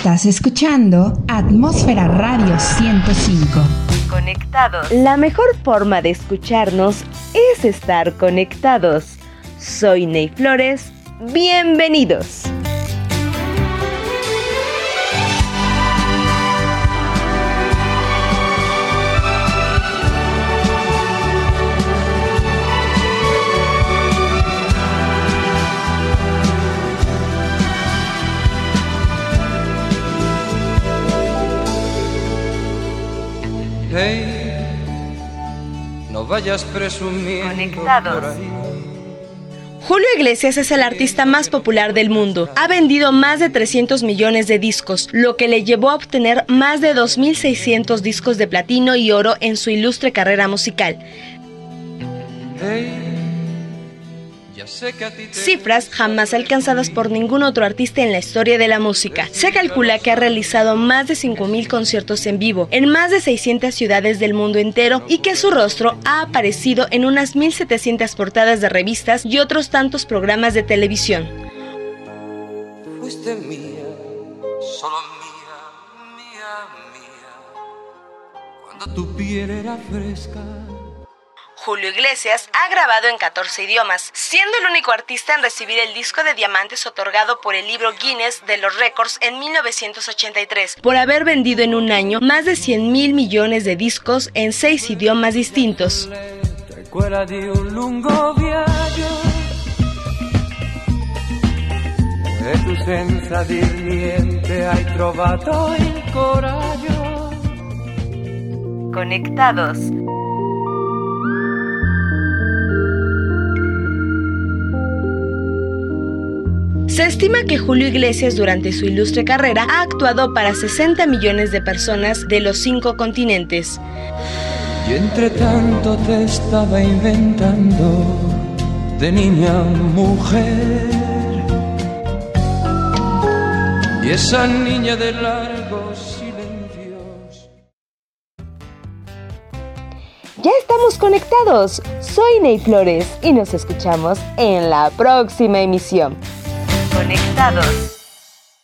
Estás escuchando Atmósfera Radio 105. Conectados. La mejor forma de escucharnos es estar conectados. Soy Ney Flores. Bienvenidos. No vayas presumiendo Conectados. Julio Iglesias es el artista más popular del mundo. Ha vendido más de 300 millones de discos, lo que le llevó a obtener más de 2.600 discos de platino y oro en su ilustre carrera musical. Cifras jamás alcanzadas por ningún otro artista en la historia de la música. Se calcula que ha realizado más de 5.000 conciertos en vivo en más de 600 ciudades del mundo entero y que su rostro ha aparecido en unas 1.700 portadas de revistas y otros tantos programas de televisión. Fuiste mía, solo mía, mía, mía. Cuando tu piel era fresca Julio Iglesias ha grabado en 14 idiomas, siendo el único artista en recibir el disco de diamantes otorgado por el libro Guinness de los Récords en 1983, por haber vendido en un año más de 100 mil millones de discos en seis idiomas distintos. Conectados Se estima que Julio Iglesias durante su ilustre carrera ha actuado para 60 millones de personas de los cinco continentes. Y entre tanto te estaba inventando de niña mujer. Y esa niña de largos silencios. Ya estamos conectados. Soy Ney Flores y nos escuchamos en la próxima emisión conectados.